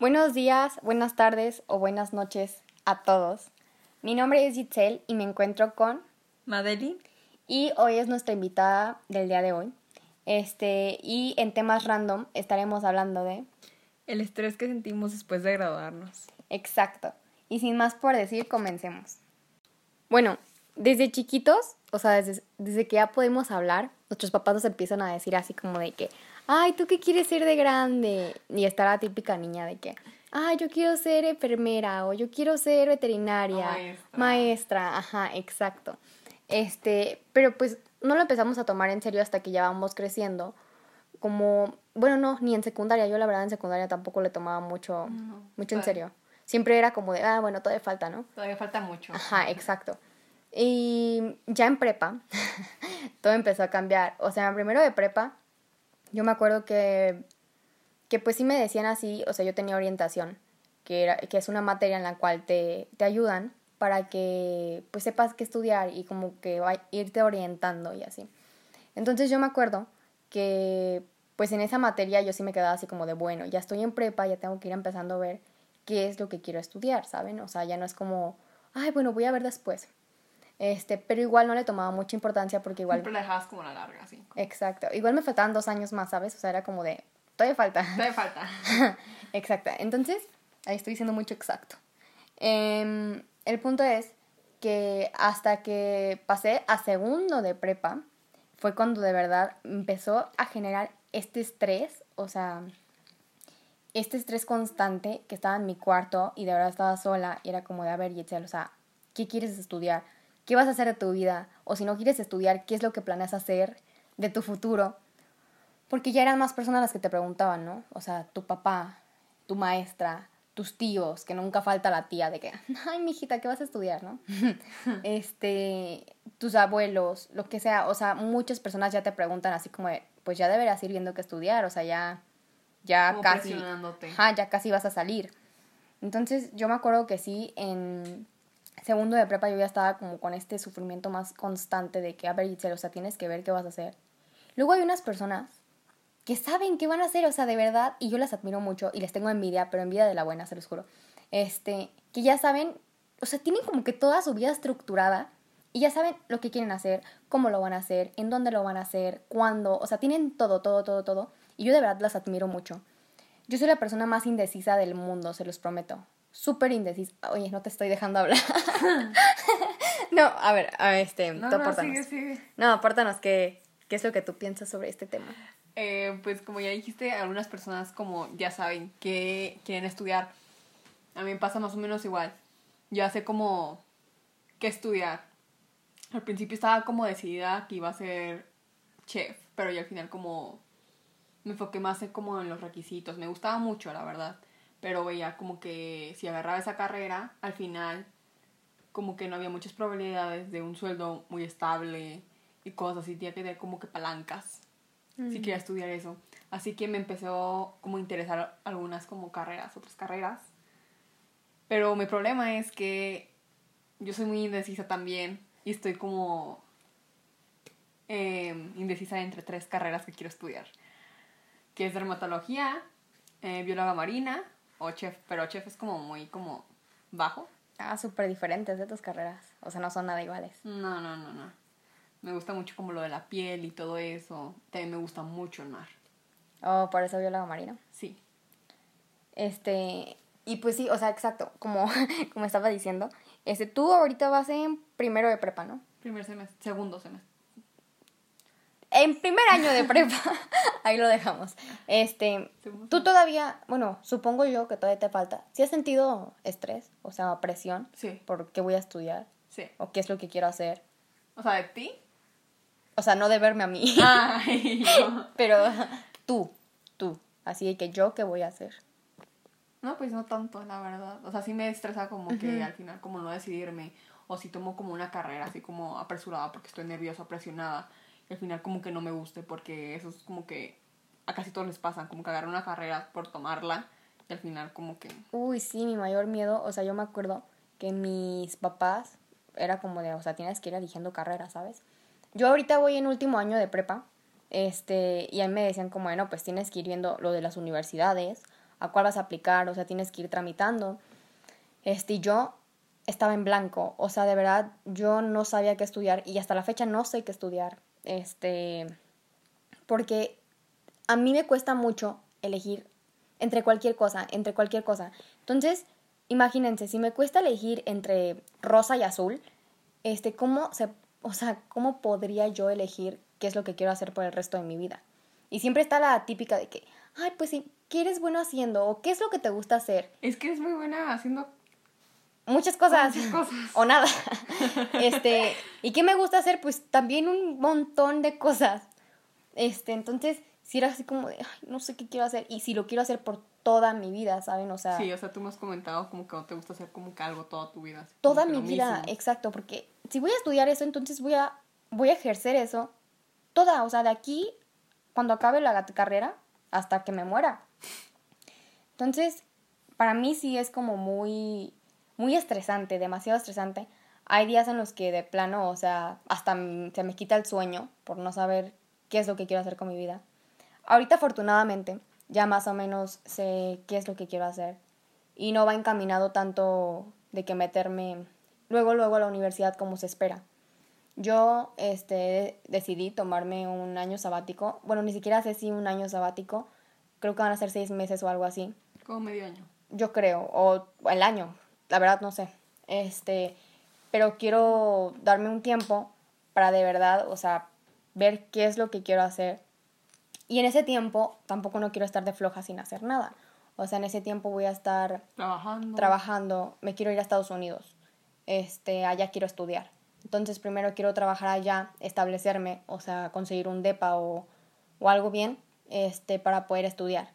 Buenos días, buenas tardes o buenas noches a todos. Mi nombre es Gitzel y me encuentro con Madeline. Y hoy es nuestra invitada del día de hoy. Este, y en temas random estaremos hablando de el estrés que sentimos después de graduarnos. Exacto. Y sin más por decir, comencemos. Bueno, desde chiquitos, o sea, desde, desde que ya podemos hablar, nuestros papás nos empiezan a decir así como de que, ay, ¿tú qué quieres ser de grande? Y está la típica niña de que, ay, yo quiero ser enfermera o yo quiero ser veterinaria, maestra. maestra, ajá, exacto. Este, pero pues no lo empezamos a tomar en serio hasta que ya vamos creciendo. Como, bueno, no, ni en secundaria. Yo la verdad en secundaria tampoco le tomaba mucho, mucho en serio. Siempre era como de, ah, bueno, todavía falta, ¿no? Todavía falta mucho. Ajá, exacto. Y ya en prepa, todo empezó a cambiar. O sea, primero de prepa, yo me acuerdo que, que pues sí me decían así, o sea, yo tenía orientación, que, era, que es una materia en la cual te, te ayudan para que pues sepas qué estudiar y como que va, irte orientando y así. Entonces yo me acuerdo que pues en esa materia yo sí me quedaba así como de, bueno, ya estoy en prepa, ya tengo que ir empezando a ver qué es lo que quiero estudiar, ¿saben? O sea, ya no es como, ay, bueno, voy a ver después. Este, pero igual no le tomaba mucha importancia porque igual... Siempre la dejabas como la larga, sí. Exacto. Igual me faltaban dos años más, ¿sabes? O sea, era como de, todavía falta. Todavía falta. exacto. Entonces, ahí estoy diciendo mucho exacto. Eh, el punto es que hasta que pasé a segundo de prepa, fue cuando de verdad empezó a generar este estrés, o sea, este estrés constante que estaba en mi cuarto y de verdad estaba sola y era como de, a ver, Yetzel, o sea, ¿qué quieres estudiar? ¿Qué vas a hacer de tu vida? O si no quieres estudiar, ¿qué es lo que planeas hacer de tu futuro? Porque ya eran más personas las que te preguntaban, ¿no? O sea, tu papá, tu maestra, tus tíos, que nunca falta la tía de que, ay, mijita, ¿qué vas a estudiar, no? este, tus abuelos, lo que sea, o sea, muchas personas ya te preguntan así como, pues ya deberás ir viendo qué estudiar, o sea, ya, ya casi, ya casi vas a salir. Entonces, yo me acuerdo que sí, en segundo de prepa yo ya estaba como con este sufrimiento más constante de que, a ver, o sea, tienes que ver qué vas a hacer. Luego hay unas personas que saben qué van a hacer, o sea, de verdad, y yo las admiro mucho y les tengo envidia, pero envidia de la buena, se los juro. Este, que ya saben, o sea, tienen como que toda su vida estructurada y ya saben lo que quieren hacer, cómo lo van a hacer, en dónde lo van a hacer, cuándo, o sea, tienen todo, todo, todo, todo. Y yo de verdad las admiro mucho. Yo soy la persona más indecisa del mundo, se los prometo. Súper indecisa. Oye, no te estoy dejando hablar. no, a ver, a ver, este, no, no, sigue, sigue. No, apórtanos qué, qué es lo que tú piensas sobre este tema. Eh, pues como ya dijiste, algunas personas como ya saben que quieren estudiar. A mí me pasa más o menos igual. Ya sé como qué estudiar. Al principio estaba como decidida que iba a ser chef, pero ya al final como me enfoqué más en como en los requisitos. Me gustaba mucho, la verdad. Pero veía como que si agarraba esa carrera, al final como que no había muchas probabilidades de un sueldo muy estable y cosas así. Tenía que tener como que palancas si quería estudiar eso. Así que me empezó como a interesar algunas como carreras, otras carreras. Pero mi problema es que yo soy muy indecisa también y estoy como em, indecisa entre tres carreras que quiero estudiar. Que es dermatología, eh, bióloga marina o chef, pero chef es como muy como bajo. Ah, súper diferentes de tus carreras. O sea, no son nada iguales. No, no, no, no. Me gusta mucho como lo de la piel y todo eso. También me gusta mucho el mar. Oh, por eso biólogo marino. Sí. Este, y pues sí, o sea, exacto, como, como estaba diciendo, este, tú ahorita vas en primero de prepa, ¿no? Primer semestre, segundo semestre. En primer año de prepa, ahí lo dejamos. Este, tú todavía, bueno, supongo yo que todavía te falta. ¿Sí has sentido estrés, o sea, presión? Sí. ¿Por qué voy a estudiar? Sí. ¿O qué es lo que quiero hacer? O sea, de ti. O sea, no de verme a mí. Ay, Pero tú, tú. Así que yo, ¿qué voy a hacer? No, pues no tanto, la verdad. O sea, sí me estresa como que al final como no decidirme. O si tomo como una carrera así como apresurada porque estoy nerviosa, presionada. Al final como que no me guste porque eso es como que a casi todos les pasa. Como que agarrar una carrera por tomarla y al final como que... Uy, sí, mi mayor miedo. O sea, yo me acuerdo que mis papás era como de, o sea, tienes que ir eligiendo carrera, ¿sabes? Yo ahorita voy en último año de prepa, este, y ahí me decían como, bueno, pues tienes que ir viendo lo de las universidades, a cuál vas a aplicar, o sea, tienes que ir tramitando. Este, y yo estaba en blanco, o sea, de verdad, yo no sabía qué estudiar y hasta la fecha no sé qué estudiar, este, porque a mí me cuesta mucho elegir entre cualquier cosa, entre cualquier cosa. Entonces, imagínense, si me cuesta elegir entre rosa y azul, este, ¿cómo se, o sea, cómo podría yo elegir qué es lo que quiero hacer por el resto de mi vida? Y siempre está la típica de que, ay, pues sí, ¿qué eres bueno haciendo? ¿O qué es lo que te gusta hacer? Es que eres muy buena haciendo muchas cosas, muchas cosas. o nada. Este, ¿y qué me gusta hacer? Pues también un montón de cosas. Este, entonces, si era así como de, ay, no sé qué quiero hacer y si lo quiero hacer por toda mi vida, ¿saben? O sea, Sí, o sea, tú me has comentado como que no te gusta hacer como que algo toda tu vida. toda mi vida, mismo. exacto, porque si voy a estudiar eso, entonces voy a voy a ejercer eso toda, o sea, de aquí cuando acabe la carrera hasta que me muera. Entonces, para mí sí es como muy muy estresante, demasiado estresante. Hay días en los que de plano, o sea, hasta se me quita el sueño por no saber qué es lo que quiero hacer con mi vida. Ahorita afortunadamente ya más o menos sé qué es lo que quiero hacer y no va encaminado tanto de que meterme luego luego a la universidad como se espera. Yo este decidí tomarme un año sabático, bueno, ni siquiera sé si un año sabático, creo que van a ser seis meses o algo así Como medio año. yo creo, o el año, la verdad no sé. Este, pero quiero darme un tiempo para de verdad, o sea, ver qué es lo que quiero hacer. Y en ese tiempo tampoco no quiero estar de floja sin hacer nada. O sea, en ese tiempo voy a estar Trabajando. trabajando, me quiero ir a Estados Unidos. Este, allá quiero estudiar. Entonces, primero quiero trabajar allá, establecerme, o sea, conseguir un depa o, o algo bien, este, para poder estudiar.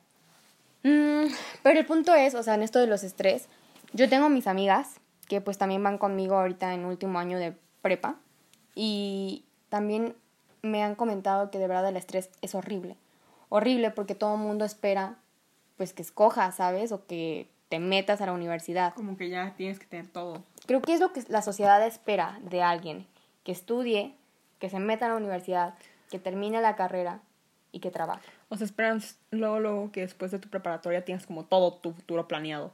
Mm, pero el punto es, o sea, en esto de los estrés, yo tengo mis amigas que pues también van conmigo ahorita en último año de prepa y también me han comentado que de verdad el estrés es horrible. Horrible porque todo el mundo espera pues que escojas, ¿sabes? O que te metas a la universidad. Como que ya tienes que tener todo. Creo que es lo que la sociedad espera de alguien, que estudie, que se meta a la universidad, que termine la carrera y que trabaje. O sea, esperan luego, luego que después de tu preparatoria tienes como todo tu futuro planeado.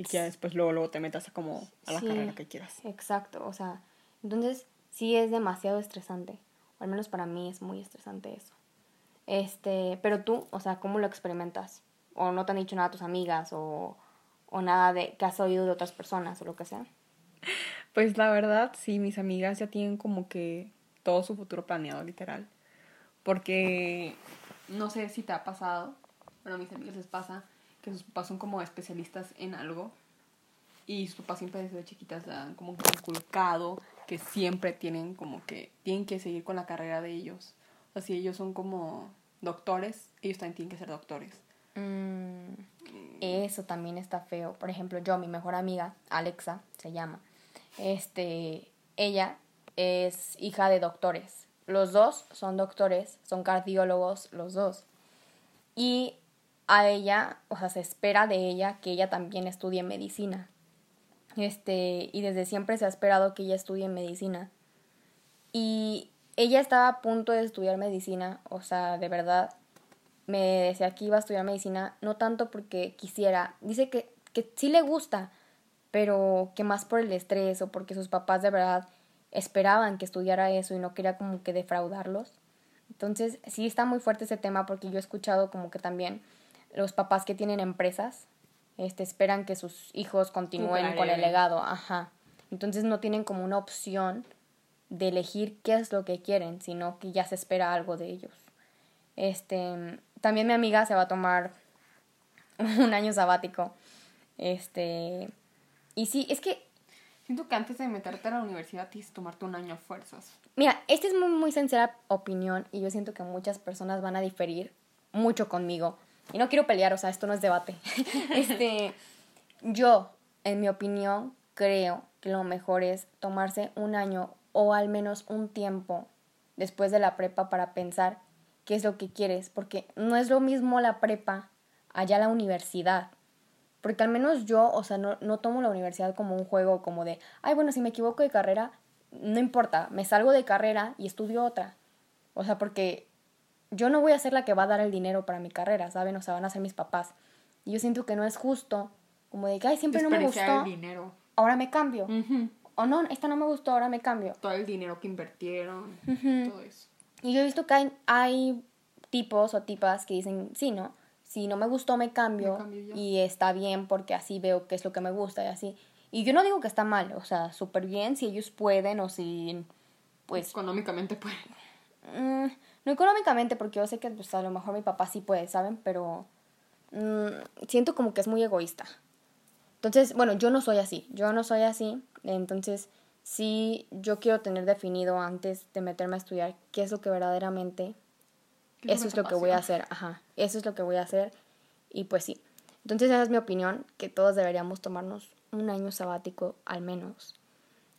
Y que ya después luego, luego te metas a como a la Sí. carrera que quieras. Exacto, o sea, entonces sí es demasiado estresante, o al menos para mí es muy estresante eso. Este, pero tú, o sea, ¿cómo lo experimentas? O no te han dicho nada tus amigas o, o nada de que has oído de otras personas o lo que sea. Pues la verdad, sí, mis amigas ya tienen como que todo su futuro planeado, literal. Porque no sé si te ha pasado, pero a mis amigas les pasa que sus papás son como especialistas en algo y sus papás siempre desde chiquitas le han como inculcado que siempre tienen como que tienen que seguir con la carrera de ellos. O sea, si ellos son como doctores, ellos también tienen que ser doctores. Mm, eso también está feo. Por ejemplo, yo, mi mejor amiga, Alexa, se llama. Este, ella es hija de doctores. Los dos son doctores, son cardiólogos los dos. Y a ella, o sea, se espera de ella que ella también estudie medicina. Este, y desde siempre se ha esperado que ella estudie medicina. Y ella estaba a punto de estudiar medicina, o sea, de verdad, me decía que iba a estudiar medicina, no tanto porque quisiera, dice que, que sí le gusta, pero que más por el estrés o porque sus papás de verdad esperaban que estudiara eso y no quería como que defraudarlos. Entonces, sí está muy fuerte ese tema porque yo he escuchado como que también los papás que tienen empresas este, esperan que sus hijos continúen con el legado, ajá. Entonces no tienen como una opción de elegir qué es lo que quieren, sino que ya se espera algo de ellos. Este, también mi amiga se va a tomar un año sabático. Este, y sí, es que, Siento que antes de meterte a la universidad tienes que tomarte un año a fuerzas. mira, esta es muy, muy sincera opinión y yo siento que muchas personas van a diferir mucho conmigo. Y no quiero pelear, o sea, esto no es debate. este, yo, en mi opinión, creo que lo mejor es tomarse un año o al menos un tiempo después de la prepa para pensar qué es lo que quieres, porque no es lo mismo la prepa allá la universidad. Porque al menos yo, o sea, no, no tomo la universidad como un juego como de, ay, bueno, si me equivoco de carrera, no importa, me salgo de carrera y estudio otra. O sea, porque yo no voy a ser la que va a dar el dinero para mi carrera, ¿saben? O sea, van a ser mis papás. Y yo siento que no es justo, como de que, ay, siempre no me gustó, el dinero. ahora me cambio. O no, esta no me gustó, ahora me cambio. Todo el dinero que invirtieron, todo eso. Y yo he visto que hay, hay tipos o tipas que dicen, sí, ¿no? Si no me gustó, me cambio. Me cambio ya. y está bien porque así veo qué es lo que me gusta y así. Y yo no digo que está mal, o sea, súper bien si ellos pueden o si, pues, Económicamente, pues. mm, no económicamente, porque yo sé que pues, a lo mejor mi papá sí puede, ¿saben? Pero mm, siento como que es muy egoísta. Entonces, bueno, yo no soy así, yo no soy así, entonces sí, yo quiero tener definido antes de meterme a estudiar qué es lo que verdaderamente ¿Qué eso es lo que voy a hacer, ajá, eso es lo que voy a hacer y pues sí. Entonces esa es mi opinión, que todos deberíamos tomarnos un año sabático al menos.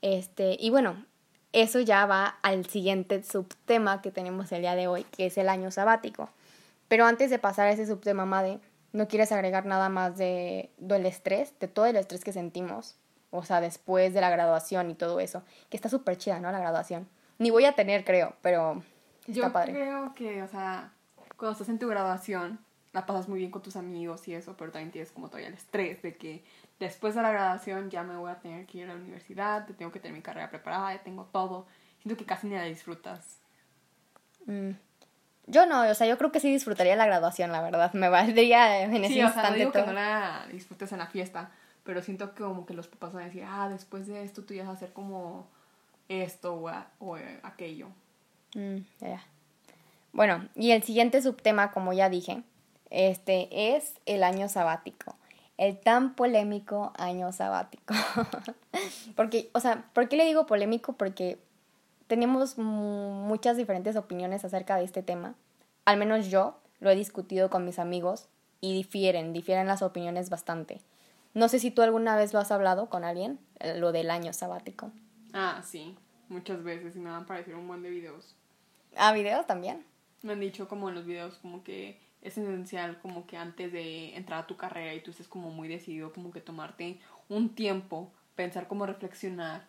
Este, y bueno, eso ya va al siguiente subtema que tenemos el día de hoy, que es el año sabático. Pero antes de pasar a ese subtema, Made, ¿no quieres agregar nada más de, del estrés, de todo el estrés que sentimos? O sea, después de la graduación y todo eso, que está súper chida, ¿no? La graduación. Ni voy a tener, creo, pero está Yo padre. creo que, o sea, cuando estás en tu graduación, la pasas muy bien con tus amigos y eso, pero también tienes como todavía el estrés de que después de la graduación ya me voy a tener que ir a la universidad, tengo que tener mi carrera preparada, tengo todo. Siento que casi ni la disfrutas. Mm. Yo no, o sea, yo creo que sí disfrutaría la graduación, la verdad. Me valdría en ese Sí, o sea, no instante digo que no la disfrutes en la fiesta, pero siento que como que los papás van a decir, ah, después de esto tú ya vas a hacer como esto o, a- o, aquello. Mm, ya. Bueno, y el siguiente subtema, como ya dije, este es el año sabático. El tan polémico año sabático. Porque, o sea, ¿por qué le digo polémico? Porque tenemos mu- muchas diferentes opiniones acerca de este tema. Al menos yo lo he discutido con mis amigos y difieren, difieren las opiniones bastante. No sé si tú alguna vez lo has hablado con alguien, eh, lo del año sabático. Ah, sí, muchas veces y me van a aparecer un buen de videos. Ah, videos también. Me han dicho como en los videos como que es esencial como que antes de entrar a tu carrera y tú estés como muy decidido como que tomarte un tiempo, pensar como reflexionar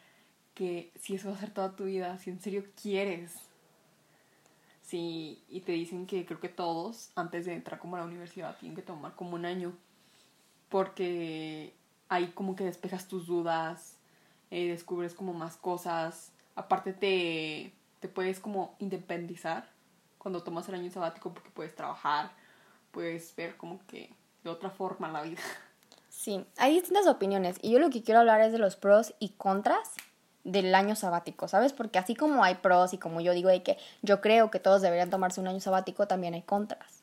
que si eso va a ser toda tu vida, si en serio quieres. Sí, y te dicen que creo que todos antes de entrar como a la universidad tienen que tomar como un año porque ahí como que despejas tus dudas, eh, descubres como más cosas, aparte te, te puedes como independizar cuando tomas el año sabático porque puedes trabajar, puedes ver como que de otra forma la vida. Sí, hay distintas opiniones y yo lo que quiero hablar es de los pros y contras del año sabático, ¿sabes? Porque así como hay pros y como yo digo de que yo creo que todos deberían tomarse un año sabático, también hay contras.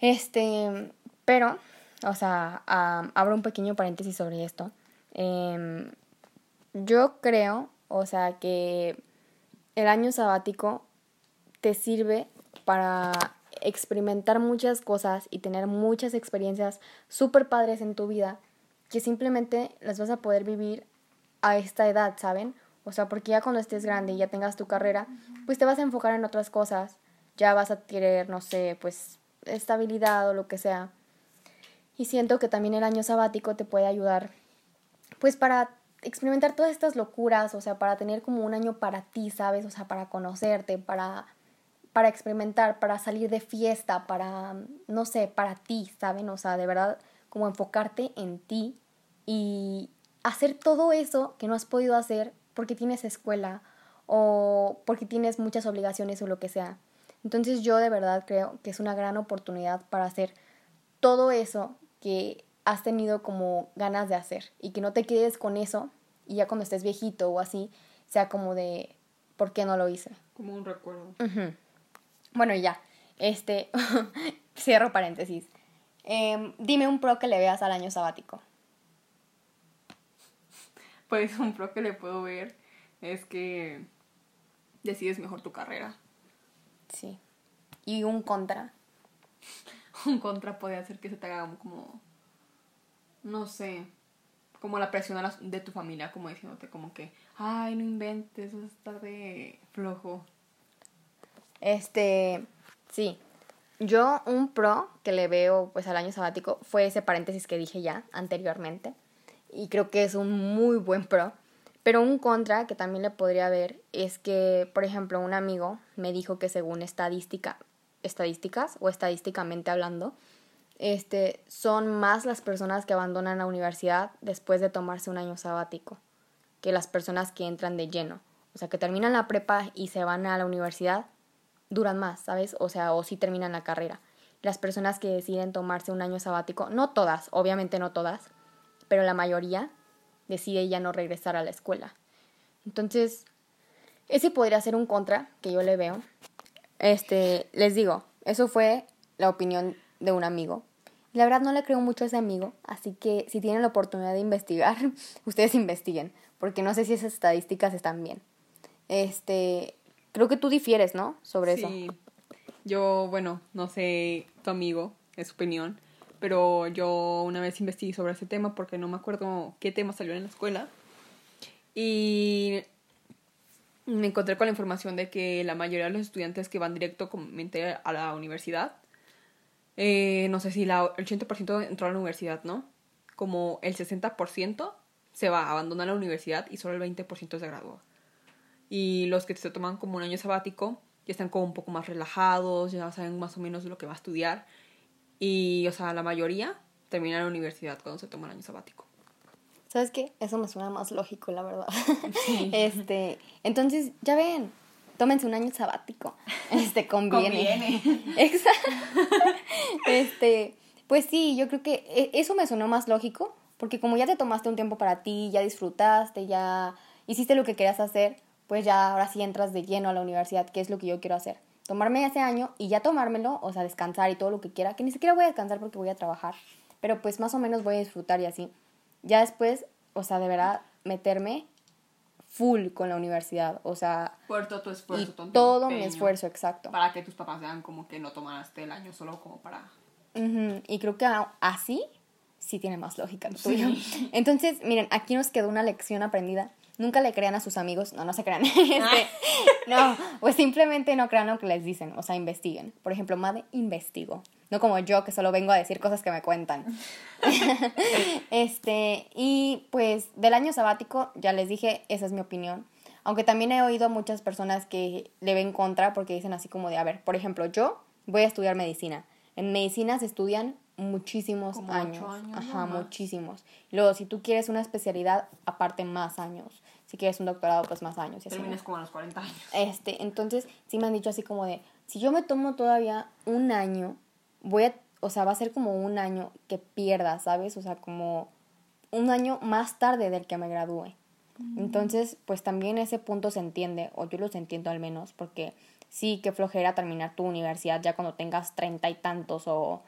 Este, pero, o sea, abro un pequeño paréntesis sobre esto. Em, yo creo, o sea, que el año sabático te sirve para experimentar muchas cosas y tener muchas experiencias súper padres en tu vida que simplemente las vas a poder vivir a esta edad, ¿saben? O sea, porque ya cuando estés grande y ya tengas tu carrera, pues te vas a enfocar en otras cosas, ya vas a querer, no sé, pues estabilidad o lo que sea. Y siento que también el año sabático te puede ayudar, pues para experimentar todas estas locuras, o sea, para tener como un año para ti, ¿sabes? O sea, para conocerte, para, para experimentar, para salir de fiesta, para, no sé, para ti, ¿saben? O sea, de verdad, como enfocarte en ti y hacer todo eso que no has podido hacer porque tienes escuela o porque tienes muchas obligaciones o lo que sea. Entonces yo de verdad creo que es una gran oportunidad para hacer todo eso que has tenido como ganas de hacer y que no te quedes con eso y ya cuando estés viejito o así sea como de ¿por qué no lo hice? Como un recuerdo. Ujú. Bueno, y ya. Este, cierro paréntesis. Em, dime un pro que le veas al año sabático. Pues un pro que le puedo ver es que decides mejor tu carrera. Sí. Y un contra. Un contra puede hacer que se te haga como, no sé, como la presión de tu familia, como diciéndote como que, ay, no inventes, vas a estar de flojo. Este, sí. Yo un pro que le veo pues al año sabático fue ese paréntesis que dije ya anteriormente y creo que es un muy buen pro. Pero un contra que también le podría ver es que, por ejemplo, un amigo me dijo que según estadística, estadísticas o estadísticamente hablando, este, son más las personas que abandonan la universidad después de tomarse un año sabático que las personas que entran de lleno. O sea, que terminan la prepa y se van a la universidad, duran más, ¿sabes? O sea, o sí terminan la carrera. Las personas que deciden tomarse un año sabático, no todas, obviamente no todas, pero la mayoría decide ya no regresar a la escuela. Entonces, ese podría ser un contra que yo le veo. Este, les digo, eso fue la opinión de un amigo. La verdad no le creo mucho a ese amigo, así que si tienen la oportunidad de investigar, ustedes investiguen, porque no sé si esas estadísticas están bien. Este, creo que tú difieres, ¿no? Sobre sí. Yo, bueno, no sé tu amigo, es su opinión, pero yo una vez investigué sobre ese tema porque no me acuerdo qué tema salió en la escuela. Y me encontré con la información de que la mayoría de los estudiantes que van directo a la universidad, eh, no sé si la, el 80% entró a la universidad, ¿no? Como el 60% se va a abandonar la universidad y solo el 20% se gradúa. Y los que se toman como un año sabático ya están como un poco más relajados, ya saben más o menos lo que va a estudiar. Y, o sea, la mayoría termina la universidad cuando se toma el año sabático. ¿Sabes qué? Eso me suena más lógico, la verdad. este, entonces, ya ven, tómense un año sabático. Este, conviene. Exacto. este, pues sí, yo creo que e, eso me sonó más lógico, porque como ya te tomaste un tiempo para ti, ya disfrutaste, ya hiciste lo que querías hacer, pues ya ahora sí entras de lleno a la universidad, que es lo que yo quiero hacer. Tomarme ese año y ya tomármelo, o sea, descansar y todo lo que quiera, que ni siquiera voy a descansar porque voy a trabajar, pero pues más o menos voy a disfrutar y así ya después, o sea, de verdad, meterme full con la universidad, o sea... Por todo tu esfuerzo, y todo mi esfuerzo, exacto. Para que tus papás vean como que no tomaste el año solo como para... Y creo que así sí tiene más lógica lo tuyo. Entonces, miren, aquí nos quedó una lección aprendida nunca le crean a sus amigos, no, no se crean, este, no, pues simplemente no crean lo que les dicen, o sea, investiguen. Por ejemplo, Made investigo, no como yo que solo vengo a decir cosas que me cuentan. este, y pues del año sabático, ya les dije, esa es mi opinión. Aunque también he oído muchas personas que le ven contra porque dicen así como de, a ver, por ejemplo, yo voy a estudiar medicina. En medicina se estudian muchísimos años. Ajá, muchísimos. Luego, si tú quieres una especialidad, aparte más años. Si quieres un doctorado, pues más años. Y Terminas como a los 40 años. Este, entonces, sí me han dicho así como de, si yo me tomo todavía un año, voy a, o sea, va a ser como un año que pierda, ¿sabes? O sea, como un año más tarde del que me gradúe. Mm. Entonces, pues también ese punto se entiende, o yo los entiendo al menos, porque sí, qué flojera terminar tu universidad ya cuando tengas treinta y tantos o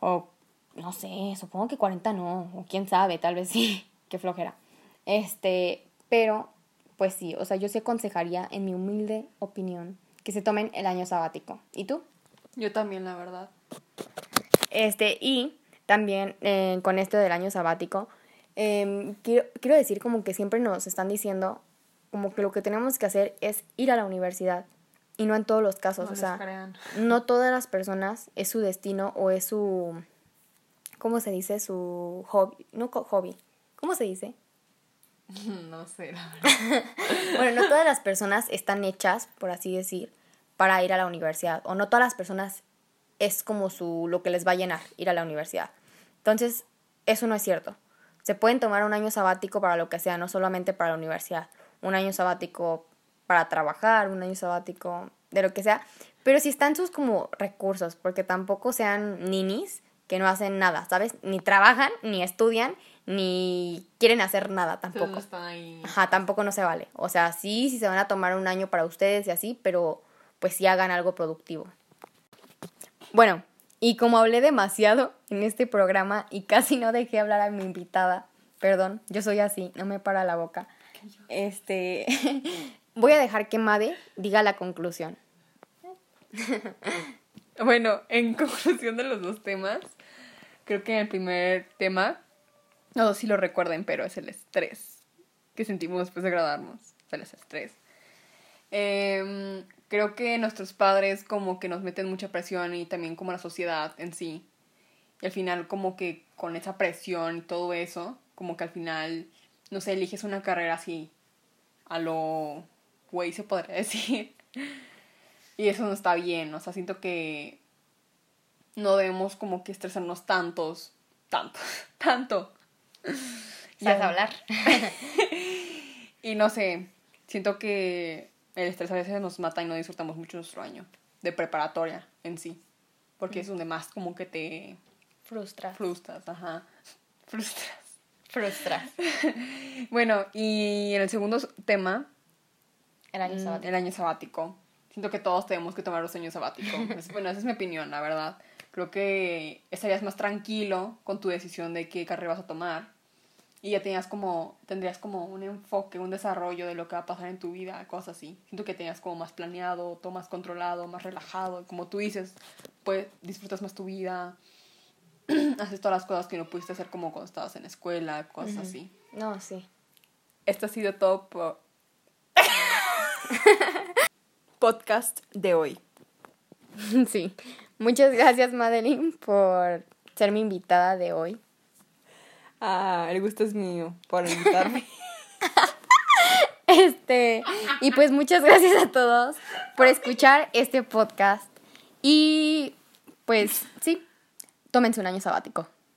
o no sé, supongo que 40 no, o quién sabe, tal vez sí, qué flojera. Este, pero pues sí, o sea, yo sí aconsejaría, en mi humilde opinión, que se tomen el año sabático. ¿Y tú? Yo también, la verdad. Este, y también eh, con esto del año sabático, em, quiero, quiero decir como que siempre nos están diciendo como que lo que tenemos que hacer es ir a la universidad y no en todos los casos, o sea, no todas las personas es su destino o es su, ¿cómo se dice? Su hobby, no hobby, ¿cómo se dice? No sé, bueno, no todas las personas están hechas, por así decir, para ir a la universidad, o no todas las personas es como su, lo que les va a llenar, ir a la universidad. Entonces, eso no es cierto. Se pueden tomar un año sabático para lo que sea, no solamente para la universidad. Un año sabático para trabajar, un año sabático, de lo que sea, pero si están sus como recursos, porque tampoco sean ninis que no hacen nada, ¿sabes? Ni trabajan, ni estudian, ni quieren hacer nada tampoco. Ajá, tampoco no se vale. O sea, sí, sí se van a tomar un año para ustedes y así, pero pues sí hagan algo productivo. Bueno, y como hablé demasiado en este programa y casi no dejé hablar a mi invitada, perdón, yo soy así, no me para la boca. Este, Voy a dejar que Made diga la conclusión. bueno, en conclusión de los dos temas, creo que el primer tema, no si lo recuerden, pero es el estrés que sentimos después de graduarnos. el estrés. Em, creo que nuestros padres como que nos meten mucha presión y también como la sociedad en sí. Y al final como que con esa presión y todo eso, como que al final, no sé, eliges una carrera así a lo güey, se podría decir. y eso no está bien, o sea, siento que no debemos como que estresarnos tantos, tanto, tanto. ¿Sabes hablar? y no sé, siento que el estrés a veces nos mata y no disfrutamos mucho nuestro año de preparatoria en sí. Porque es donde más como que te Frustras. frustras, ajá. Frustras. Frustras. Bueno, y en el segundo tema, El año mm, sabático. el año sabático. Siento que todos tenemos que tomar los años sabáticos. Bueno, esa es mi opinión, la verdad. Creo que estarías más tranquilo con tu decisión de qué carrera vas a tomar. Y ya tenías como, tendrías como un enfoque, un desarrollo de lo que va a pasar en tu vida, cosas así. Siento que tenías como más planeado, todo más controlado, más relajado. Como tú dices, pues disfrutas más tu vida. Haces todas las cosas que no pudiste hacer como cuando estabas en la escuela, cosas así. No, sí. Esto ha sido todo por podcast de hoy. Sí. Muchas gracias, Madeline, por ser mi invitada de hoy. Ah, el gusto es mío por invitarme. Este, y pues muchas gracias a todos por escuchar este podcast. Y pues sí, tómense un año sabático.